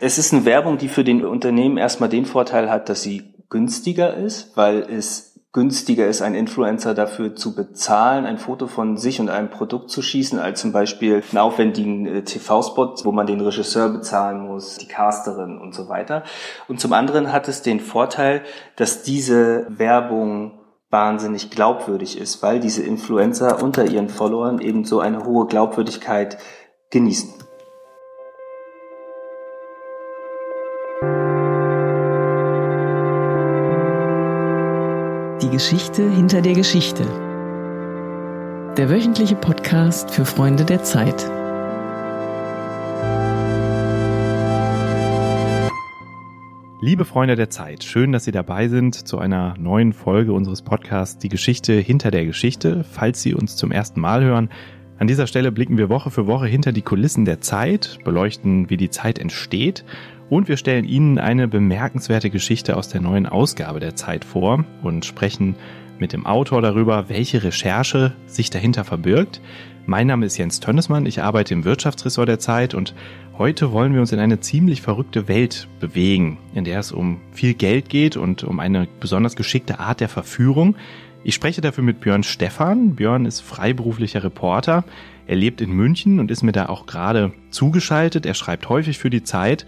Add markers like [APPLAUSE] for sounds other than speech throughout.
Es ist eine Werbung, die für den Unternehmen erstmal den Vorteil hat, dass sie günstiger ist, weil es günstiger ist, einen Influencer dafür zu bezahlen, ein Foto von sich und einem Produkt zu schießen, als zum Beispiel einen aufwendigen äh, TV-Spot, wo man den Regisseur bezahlen muss, die Casterin und so weiter. Und zum anderen hat es den Vorteil, dass diese Werbung wahnsinnig glaubwürdig ist, weil diese Influencer unter ihren Followern eben so eine hohe Glaubwürdigkeit genießen. Die Geschichte hinter der Geschichte. Der wöchentliche Podcast für Freunde der Zeit. Liebe Freunde der Zeit, schön, dass Sie dabei sind zu einer neuen Folge unseres Podcasts Die Geschichte hinter der Geschichte. Falls Sie uns zum ersten Mal hören, an dieser Stelle blicken wir Woche für Woche hinter die Kulissen der Zeit, beleuchten, wie die Zeit entsteht und wir stellen Ihnen eine bemerkenswerte Geschichte aus der neuen Ausgabe der Zeit vor und sprechen mit dem Autor darüber, welche Recherche sich dahinter verbirgt. Mein Name ist Jens Tönnesmann, ich arbeite im Wirtschaftsressort der Zeit und heute wollen wir uns in eine ziemlich verrückte Welt bewegen, in der es um viel Geld geht und um eine besonders geschickte Art der Verführung. Ich spreche dafür mit Björn Stephan. Björn ist freiberuflicher Reporter. Er lebt in München und ist mir da auch gerade zugeschaltet. Er schreibt häufig für die Zeit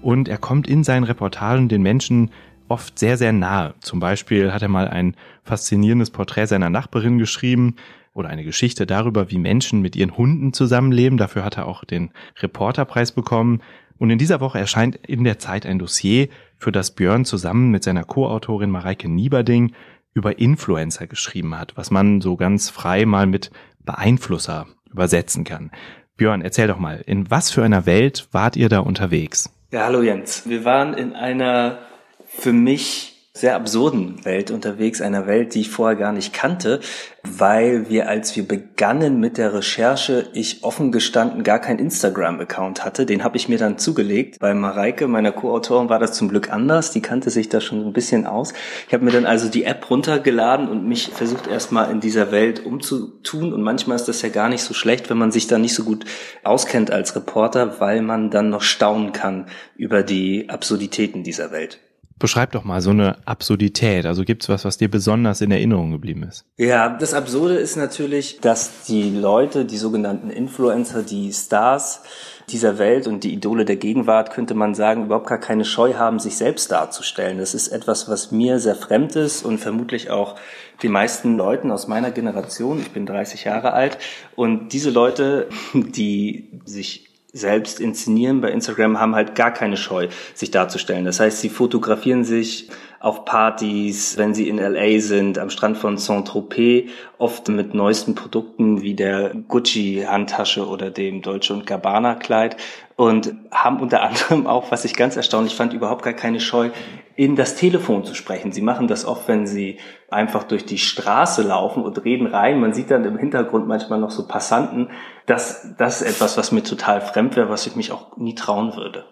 und er kommt in seinen Reportagen den Menschen oft sehr, sehr nahe. Zum Beispiel hat er mal ein faszinierendes Porträt seiner Nachbarin geschrieben oder eine Geschichte darüber, wie Menschen mit ihren Hunden zusammenleben. Dafür hat er auch den Reporterpreis bekommen. Und in dieser Woche erscheint in der Zeit ein Dossier, für das Björn zusammen mit seiner Co-Autorin Mareike Nieberding über Influencer geschrieben hat, was man so ganz frei mal mit Beeinflusser übersetzen kann. Björn, erzähl doch mal, in was für einer Welt wart ihr da unterwegs? Ja, hallo Jens. Wir waren in einer für mich sehr absurden Welt unterwegs, einer Welt, die ich vorher gar nicht kannte, weil wir, als wir begannen mit der Recherche, ich offen gestanden gar keinen Instagram-Account hatte. Den habe ich mir dann zugelegt. Bei Mareike, meiner Co-Autorin, war das zum Glück anders. Die kannte sich da schon ein bisschen aus. Ich habe mir dann also die App runtergeladen und mich versucht erstmal in dieser Welt umzutun. Und manchmal ist das ja gar nicht so schlecht, wenn man sich da nicht so gut auskennt als Reporter, weil man dann noch staunen kann über die Absurditäten dieser Welt. Beschreib doch mal so eine Absurdität. Also gibt's was, was dir besonders in Erinnerung geblieben ist? Ja, das Absurde ist natürlich, dass die Leute, die sogenannten Influencer, die Stars dieser Welt und die Idole der Gegenwart, könnte man sagen, überhaupt gar keine Scheu haben, sich selbst darzustellen. Das ist etwas, was mir sehr fremd ist und vermutlich auch den meisten Leuten aus meiner Generation. Ich bin 30 Jahre alt und diese Leute, [LAUGHS] die sich selbst inszenieren bei Instagram, haben halt gar keine Scheu, sich darzustellen. Das heißt, sie fotografieren sich auf Partys, wenn sie in LA sind, am Strand von Saint-Tropez, oft mit neuesten Produkten wie der Gucci-Handtasche oder dem Dolce und Gabbana-Kleid und haben unter [LAUGHS] anderem auch, was ich ganz erstaunlich fand, überhaupt gar keine Scheu, in das Telefon zu sprechen. Sie machen das oft, wenn sie einfach durch die Straße laufen und reden rein. Man sieht dann im Hintergrund manchmal noch so Passanten. Das, das ist etwas, was mir total fremd wäre, was ich mich auch nie trauen würde.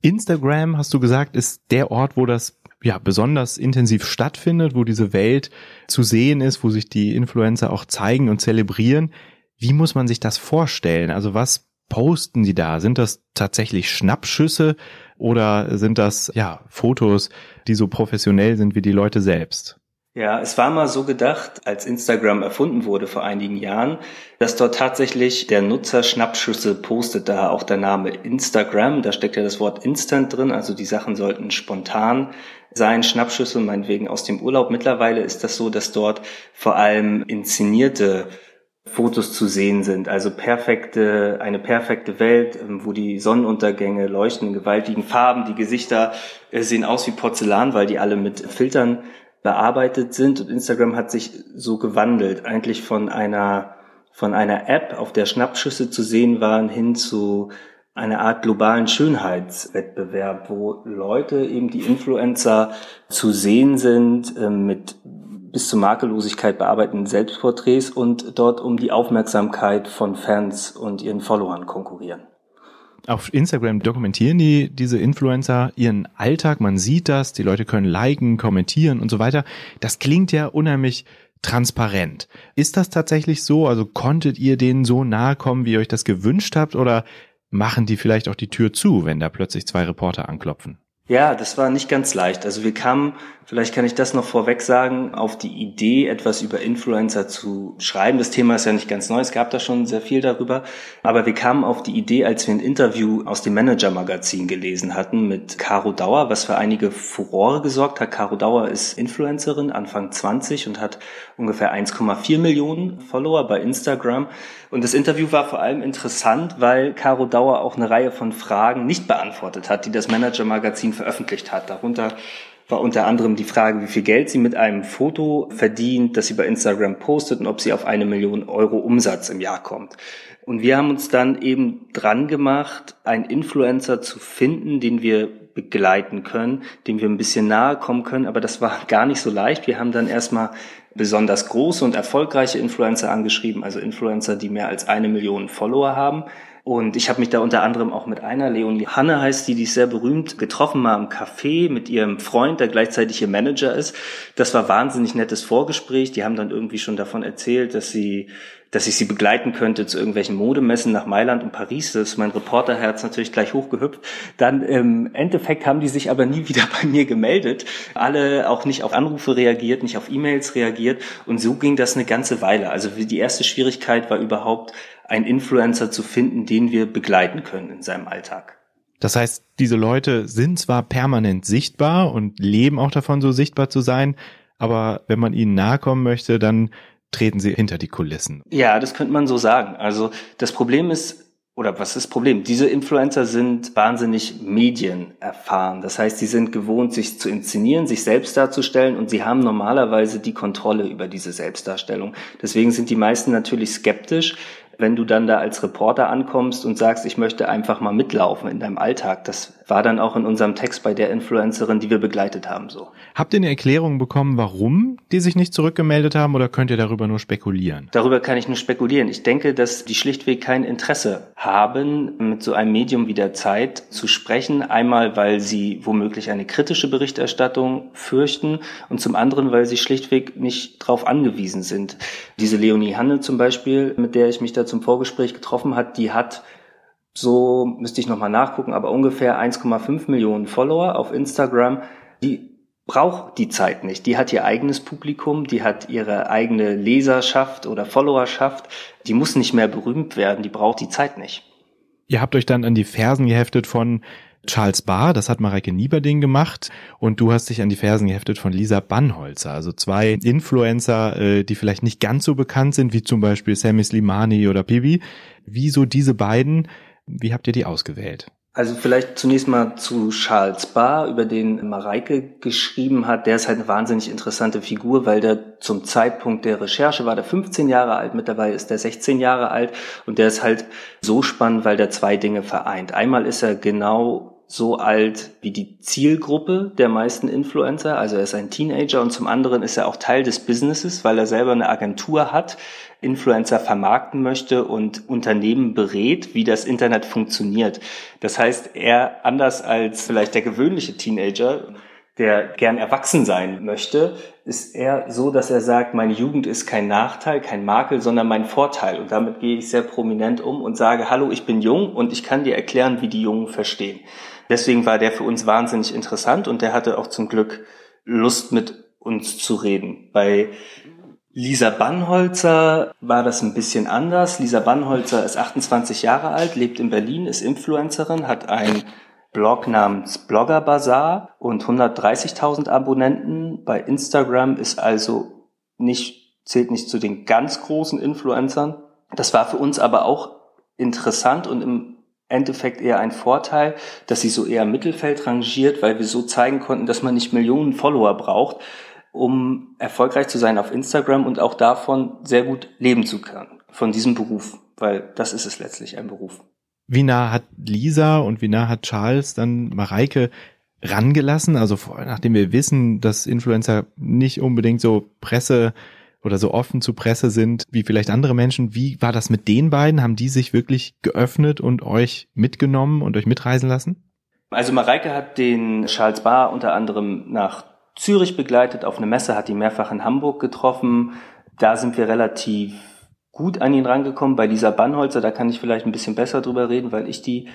Instagram, hast du gesagt, ist der Ort, wo das ja besonders intensiv stattfindet, wo diese Welt zu sehen ist, wo sich die Influencer auch zeigen und zelebrieren. Wie muss man sich das vorstellen? Also was posten die da? Sind das tatsächlich Schnappschüsse oder sind das ja Fotos, die so professionell sind wie die Leute selbst? Ja, es war mal so gedacht, als Instagram erfunden wurde vor einigen Jahren, dass dort tatsächlich der Nutzer Schnappschüsse postet, da auch der Name Instagram, da steckt ja das Wort Instant drin, also die Sachen sollten spontan sein, Schnappschüsse meinetwegen aus dem Urlaub. Mittlerweile ist das so, dass dort vor allem inszenierte Fotos zu sehen sind. Also perfekte, eine perfekte Welt, ähm, wo die Sonnenuntergänge leuchten in gewaltigen Farben. Die Gesichter äh, sehen aus wie Porzellan, weil die alle mit Filtern bearbeitet sind. Und Instagram hat sich so gewandelt, eigentlich von einer, von einer App, auf der Schnappschüsse zu sehen waren, hin zu einer Art globalen Schönheitswettbewerb, wo Leute, eben die Influencer, zu sehen sind äh, mit bis zur Makellosigkeit bearbeiteten Selbstporträts und dort um die Aufmerksamkeit von Fans und ihren Followern konkurrieren. Auf Instagram dokumentieren die, diese Influencer ihren Alltag, man sieht das, die Leute können liken, kommentieren und so weiter. Das klingt ja unheimlich transparent. Ist das tatsächlich so? Also konntet ihr denen so nahe kommen, wie ihr euch das gewünscht habt? Oder machen die vielleicht auch die Tür zu, wenn da plötzlich zwei Reporter anklopfen? Ja, das war nicht ganz leicht. Also wir kamen, vielleicht kann ich das noch vorweg sagen, auf die Idee, etwas über Influencer zu schreiben. Das Thema ist ja nicht ganz neu, es gab da schon sehr viel darüber. Aber wir kamen auf die Idee, als wir ein Interview aus dem Manager-Magazin gelesen hatten mit Caro Dauer, was für einige Furore gesorgt hat. Caro Dauer ist Influencerin, Anfang 20 und hat ungefähr 1,4 Millionen Follower bei Instagram. Und das Interview war vor allem interessant, weil Caro Dauer auch eine Reihe von Fragen nicht beantwortet hat, die das Manager-Magazin veröffentlicht hat. Darunter war unter anderem die Frage, wie viel Geld sie mit einem Foto verdient, das sie bei Instagram postet und ob sie auf eine Million Euro Umsatz im Jahr kommt. Und wir haben uns dann eben dran gemacht, einen Influencer zu finden, den wir begleiten können, dem wir ein bisschen nahe kommen können. Aber das war gar nicht so leicht. Wir haben dann erstmal besonders große und erfolgreiche Influencer angeschrieben, also Influencer, die mehr als eine Million Follower haben. Und ich habe mich da unter anderem auch mit einer, Leonie Hanne heißt die, die ist sehr berühmt, getroffen mal im Café mit ihrem Freund, der gleichzeitig ihr Manager ist. Das war wahnsinnig nettes Vorgespräch. Die haben dann irgendwie schon davon erzählt, dass sie dass ich sie begleiten könnte zu irgendwelchen Modemessen nach Mailand und Paris. Das ist mein Reporterherz natürlich gleich hochgehüpft. Dann im Endeffekt haben die sich aber nie [LAUGHS] wieder bei mir gemeldet. Alle auch nicht auf Anrufe reagiert, nicht auf E-Mails reagiert. Und so ging das eine ganze Weile. Also die erste Schwierigkeit war überhaupt, einen Influencer zu finden, den wir begleiten können in seinem Alltag. Das heißt, diese Leute sind zwar permanent sichtbar und leben auch davon, so sichtbar zu sein, aber wenn man ihnen nahe kommen möchte, dann treten sie hinter die Kulissen. Ja, das könnte man so sagen. Also das Problem ist, oder was ist das Problem? Diese Influencer sind wahnsinnig medienerfahren. Das heißt, sie sind gewohnt, sich zu inszenieren, sich selbst darzustellen und sie haben normalerweise die Kontrolle über diese Selbstdarstellung. Deswegen sind die meisten natürlich skeptisch, wenn du dann da als Reporter ankommst und sagst, ich möchte einfach mal mitlaufen in deinem Alltag. Das war dann auch in unserem Text bei der Influencerin, die wir begleitet haben, so. Habt ihr eine Erklärung bekommen, warum die sich nicht zurückgemeldet haben oder könnt ihr darüber nur spekulieren? Darüber kann ich nur spekulieren. Ich denke, dass die schlichtweg kein Interesse haben, mit so einem Medium wie der Zeit zu sprechen. Einmal, weil sie womöglich eine kritische Berichterstattung fürchten und zum anderen, weil sie schlichtweg nicht darauf angewiesen sind. Diese Leonie Hanne zum Beispiel, mit der ich mich da zum Vorgespräch getroffen hat, die hat so müsste ich nochmal nachgucken, aber ungefähr 1,5 Millionen Follower auf Instagram. Die braucht die Zeit nicht. Die hat ihr eigenes Publikum, die hat ihre eigene Leserschaft oder Followerschaft. Die muss nicht mehr berühmt werden, die braucht die Zeit nicht. Ihr habt euch dann an die Fersen geheftet von Charles Barr, das hat Mareike Nieberding gemacht und du hast dich an die Fersen geheftet von Lisa Bannholzer, also zwei Influencer, äh, die vielleicht nicht ganz so bekannt sind, wie zum Beispiel Sammy Slimani oder Bibi. Wieso diese beiden wie habt ihr die ausgewählt? Also vielleicht zunächst mal zu Charles Barr, über den Mareike geschrieben hat. Der ist halt eine wahnsinnig interessante Figur, weil der zum Zeitpunkt der Recherche war der 15 Jahre alt, mittlerweile ist der 16 Jahre alt und der ist halt so spannend, weil der zwei Dinge vereint. Einmal ist er genau so alt wie die Zielgruppe der meisten Influencer. Also er ist ein Teenager und zum anderen ist er auch Teil des Businesses, weil er selber eine Agentur hat, Influencer vermarkten möchte und Unternehmen berät, wie das Internet funktioniert. Das heißt, er anders als vielleicht der gewöhnliche Teenager, der gern erwachsen sein möchte, ist er so, dass er sagt, meine Jugend ist kein Nachteil, kein Makel, sondern mein Vorteil. Und damit gehe ich sehr prominent um und sage, hallo, ich bin jung und ich kann dir erklären, wie die Jungen verstehen. Deswegen war der für uns wahnsinnig interessant und der hatte auch zum Glück Lust mit uns zu reden. Bei Lisa Bannholzer war das ein bisschen anders. Lisa Bannholzer ist 28 Jahre alt, lebt in Berlin, ist Influencerin, hat ein Blog namens Blogger Bazaar und 130.000 Abonnenten. Bei Instagram ist also nicht, zählt nicht zu den ganz großen Influencern. Das war für uns aber auch interessant und im Endeffekt eher ein Vorteil, dass sie so eher im Mittelfeld rangiert, weil wir so zeigen konnten, dass man nicht Millionen Follower braucht, um erfolgreich zu sein auf Instagram und auch davon sehr gut leben zu können, von diesem Beruf, weil das ist es letztlich, ein Beruf. Wie nah hat Lisa und wie nah hat Charles dann Mareike rangelassen? Also nachdem wir wissen, dass Influencer nicht unbedingt so Presse oder so offen zu Presse sind wie vielleicht andere Menschen. Wie war das mit den beiden? Haben die sich wirklich geöffnet und euch mitgenommen und euch mitreisen lassen? Also Mareike hat den Charles Barr unter anderem nach Zürich begleitet auf eine Messe, hat ihn mehrfach in Hamburg getroffen. Da sind wir relativ gut an ihn rangekommen. Bei Lisa Bannholzer, da kann ich vielleicht ein bisschen besser drüber reden, weil ich die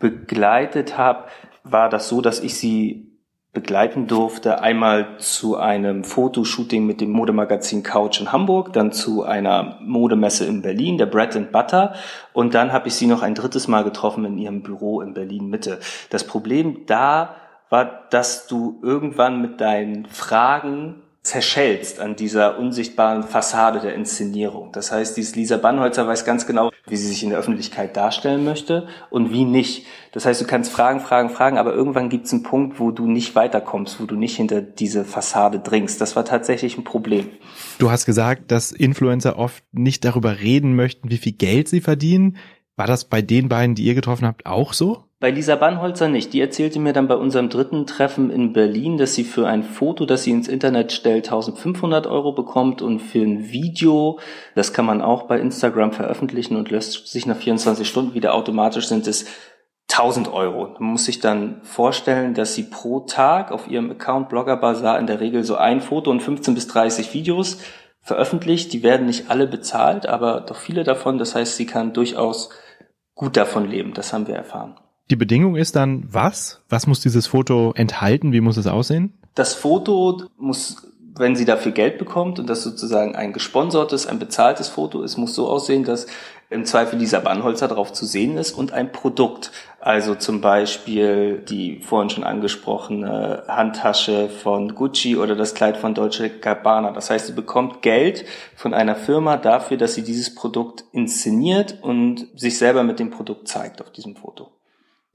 begleitet habe, war das so, dass ich sie begleiten durfte. Einmal zu einem Fotoshooting mit dem Modemagazin Couch in Hamburg, dann zu einer Modemesse in Berlin, der Bread and Butter. Und dann habe ich sie noch ein drittes Mal getroffen in ihrem Büro in Berlin Mitte. Das Problem da war, dass du irgendwann mit deinen Fragen zerschellst an dieser unsichtbaren Fassade der Inszenierung. Das heißt, dieses Lisa Bannholzer weiß ganz genau, wie sie sich in der Öffentlichkeit darstellen möchte und wie nicht. Das heißt, du kannst fragen, fragen, fragen, aber irgendwann gibt es einen Punkt, wo du nicht weiterkommst, wo du nicht hinter diese Fassade dringst. Das war tatsächlich ein Problem. Du hast gesagt, dass Influencer oft nicht darüber reden möchten, wie viel Geld sie verdienen. War das bei den beiden, die ihr getroffen habt, auch so? Bei Lisa Bannholzer nicht. Die erzählte mir dann bei unserem dritten Treffen in Berlin, dass sie für ein Foto, das sie ins Internet stellt, 1500 Euro bekommt und für ein Video, das kann man auch bei Instagram veröffentlichen und löscht sich nach 24 Stunden wieder automatisch, sind es 1000 Euro. Man muss sich dann vorstellen, dass sie pro Tag auf ihrem Account Blogger Bazaar in der Regel so ein Foto und 15 bis 30 Videos veröffentlicht. Die werden nicht alle bezahlt, aber doch viele davon. Das heißt, sie kann durchaus gut davon leben. Das haben wir erfahren. Die Bedingung ist dann was? Was muss dieses Foto enthalten? Wie muss es aussehen? Das Foto muss, wenn sie dafür Geld bekommt und das sozusagen ein gesponsertes, ein bezahltes Foto ist, muss so aussehen, dass im Zweifel dieser Bannholzer drauf zu sehen ist und ein Produkt. Also zum Beispiel die vorhin schon angesprochene Handtasche von Gucci oder das Kleid von Dolce Gabbana. Das heißt, sie bekommt Geld von einer Firma dafür, dass sie dieses Produkt inszeniert und sich selber mit dem Produkt zeigt auf diesem Foto.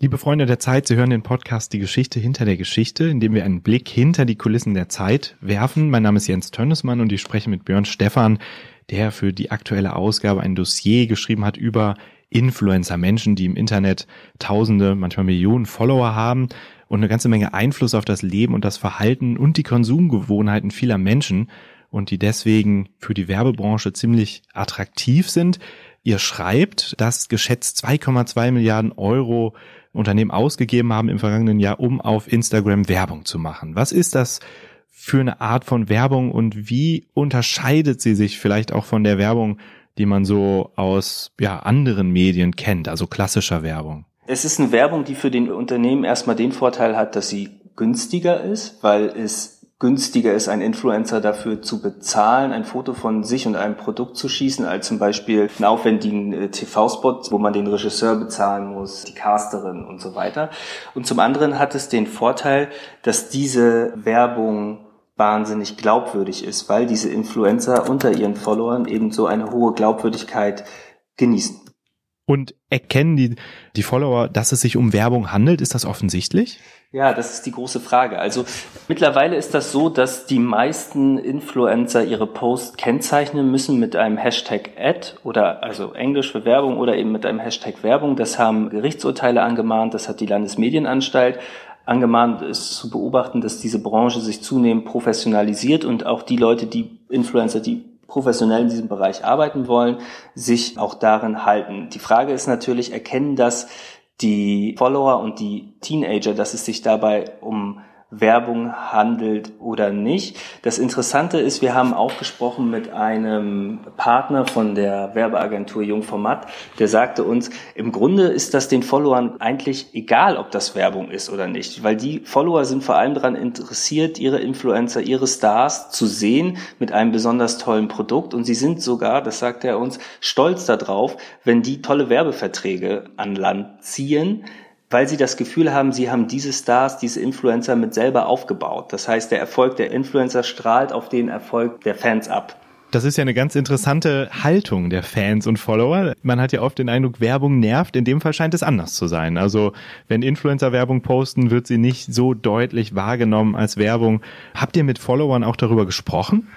Liebe Freunde der Zeit, Sie hören den Podcast Die Geschichte hinter der Geschichte, in dem wir einen Blick hinter die Kulissen der Zeit werfen. Mein Name ist Jens Tönnesmann und ich spreche mit Björn Stephan, der für die aktuelle Ausgabe ein Dossier geschrieben hat über Influencer, Menschen, die im Internet Tausende, manchmal Millionen Follower haben und eine ganze Menge Einfluss auf das Leben und das Verhalten und die Konsumgewohnheiten vieler Menschen und die deswegen für die Werbebranche ziemlich attraktiv sind. Ihr schreibt, dass geschätzt 2,2 Milliarden Euro Unternehmen ausgegeben haben im vergangenen Jahr, um auf Instagram Werbung zu machen. Was ist das für eine Art von Werbung und wie unterscheidet sie sich vielleicht auch von der Werbung, die man so aus ja, anderen Medien kennt, also klassischer Werbung? Es ist eine Werbung, die für den Unternehmen erstmal den Vorteil hat, dass sie günstiger ist, weil es günstiger ist, einen Influencer dafür zu bezahlen, ein Foto von sich und einem Produkt zu schießen, als zum Beispiel einen aufwendigen äh, TV-Spot, wo man den Regisseur bezahlen muss, die Casterin und so weiter. Und zum anderen hat es den Vorteil, dass diese Werbung wahnsinnig glaubwürdig ist, weil diese Influencer unter ihren Followern eben so eine hohe Glaubwürdigkeit genießen. Und erkennen die, die Follower, dass es sich um Werbung handelt? Ist das offensichtlich? Ja, das ist die große Frage. Also mittlerweile ist das so, dass die meisten Influencer ihre Posts kennzeichnen müssen mit einem Hashtag Ad oder also Englisch für Werbung oder eben mit einem Hashtag Werbung. Das haben Gerichtsurteile angemahnt, das hat die Landesmedienanstalt angemahnt. Es ist zu beobachten, dass diese Branche sich zunehmend professionalisiert und auch die Leute, die Influencer, die professionell in diesem Bereich arbeiten wollen, sich auch darin halten. Die Frage ist natürlich, erkennen das die Follower und die Teenager, dass es sich dabei um Werbung handelt oder nicht. Das Interessante ist, wir haben auch gesprochen mit einem Partner von der Werbeagentur Jungformat, der sagte uns, im Grunde ist das den Followern eigentlich egal, ob das Werbung ist oder nicht, weil die Follower sind vor allem daran interessiert, ihre Influencer, ihre Stars zu sehen mit einem besonders tollen Produkt und sie sind sogar, das sagt er uns, stolz darauf, wenn die tolle Werbeverträge an Land ziehen, weil sie das Gefühl haben, sie haben diese Stars, diese Influencer mit selber aufgebaut. Das heißt, der Erfolg der Influencer strahlt auf den Erfolg der Fans ab. Das ist ja eine ganz interessante Haltung der Fans und Follower. Man hat ja oft den Eindruck, Werbung nervt. In dem Fall scheint es anders zu sein. Also wenn Influencer Werbung posten, wird sie nicht so deutlich wahrgenommen als Werbung. Habt ihr mit Followern auch darüber gesprochen?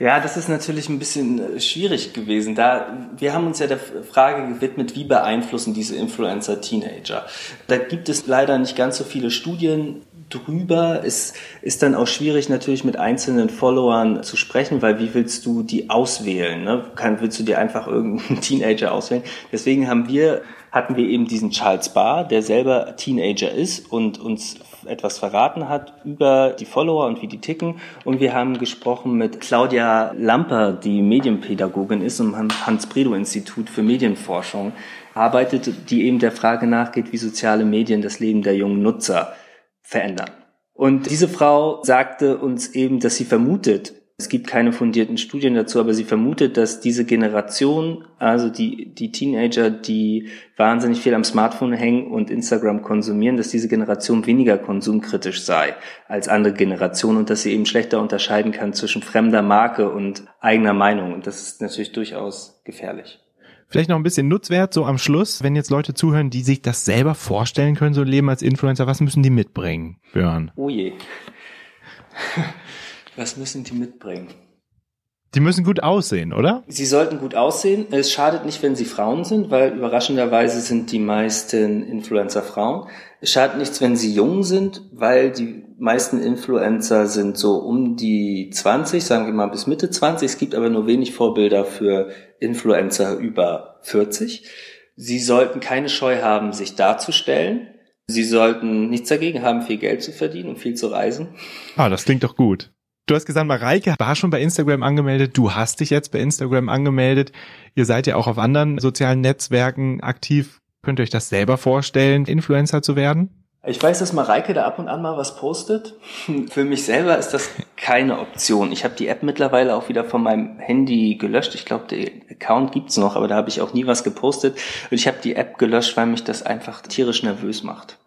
Ja, das ist natürlich ein bisschen äh, schwierig gewesen. Da, wir haben uns ja der Frage gewidmet, wie beeinflussen diese Influencer Teenager? Da gibt es leider nicht ganz so viele Studien drüber. Es ist dann auch schwierig natürlich mit einzelnen Followern zu sprechen, weil wie willst du die auswählen? Ne? Willst du dir einfach irgendeinen [LAUGHS] Teenager auswählen? Deswegen haben wir, hatten wir eben diesen Charles Barr, der selber Teenager ist und uns etwas verraten hat über die Follower und wie die ticken. Und wir haben gesprochen mit Claudia Lamper, die Medienpädagogin ist und am Hans-Bredow-Institut für Medienforschung arbeitet, die eben der Frage nachgeht, wie soziale Medien das Leben der jungen Nutzer verändern. Und diese Frau sagte uns eben, dass sie vermutet, es gibt keine fundierten Studien dazu, aber sie vermutet, dass diese Generation, also die, die Teenager, die wahnsinnig viel am Smartphone hängen und Instagram konsumieren, dass diese Generation weniger konsumkritisch sei als andere Generationen und dass sie eben schlechter unterscheiden kann zwischen fremder Marke und eigener Meinung. Und das ist natürlich durchaus gefährlich. Vielleicht noch ein bisschen Nutzwert, so am Schluss, wenn jetzt Leute zuhören, die sich das selber vorstellen können, so ein Leben als Influencer, was müssen die mitbringen, Björn? Oh je. Was müssen die mitbringen? Die müssen gut aussehen, oder? Sie sollten gut aussehen. Es schadet nicht, wenn sie Frauen sind, weil überraschenderweise sind die meisten Influencer Frauen. Es schadet nichts, wenn sie jung sind, weil die meisten Influencer sind so um die 20, sagen wir mal bis Mitte 20. Es gibt aber nur wenig Vorbilder für Influencer über 40. Sie sollten keine Scheu haben, sich darzustellen. Sie sollten nichts dagegen haben, viel Geld zu verdienen und viel zu reisen. Ah, das klingt doch gut. Du hast gesagt, Mareike war schon bei Instagram angemeldet. Du hast dich jetzt bei Instagram angemeldet. Ihr seid ja auch auf anderen sozialen Netzwerken aktiv. Könnt ihr euch das selber vorstellen, Influencer zu werden? Ich weiß, dass Mareike da ab und an mal was postet. [LAUGHS] Für mich selber ist das keine Option. Ich habe die App mittlerweile auch wieder von meinem Handy gelöscht. Ich glaube, der Account gibt's noch, aber da habe ich auch nie was gepostet. Und ich habe die App gelöscht, weil mich das einfach tierisch nervös macht.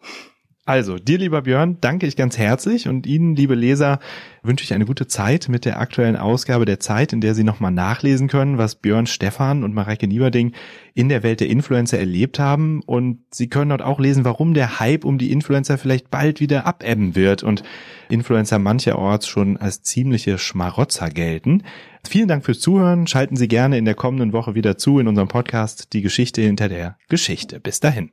Also, dir, lieber Björn, danke ich ganz herzlich und Ihnen, liebe Leser, wünsche ich eine gute Zeit mit der aktuellen Ausgabe der Zeit, in der Sie nochmal nachlesen können, was Björn Stephan und Mareike Nieberding in der Welt der Influencer erlebt haben. Und Sie können dort auch lesen, warum der Hype um die Influencer vielleicht bald wieder abebben wird und Influencer mancherorts schon als ziemliche Schmarotzer gelten. Vielen Dank fürs Zuhören. Schalten Sie gerne in der kommenden Woche wieder zu in unserem Podcast Die Geschichte hinter der Geschichte. Bis dahin.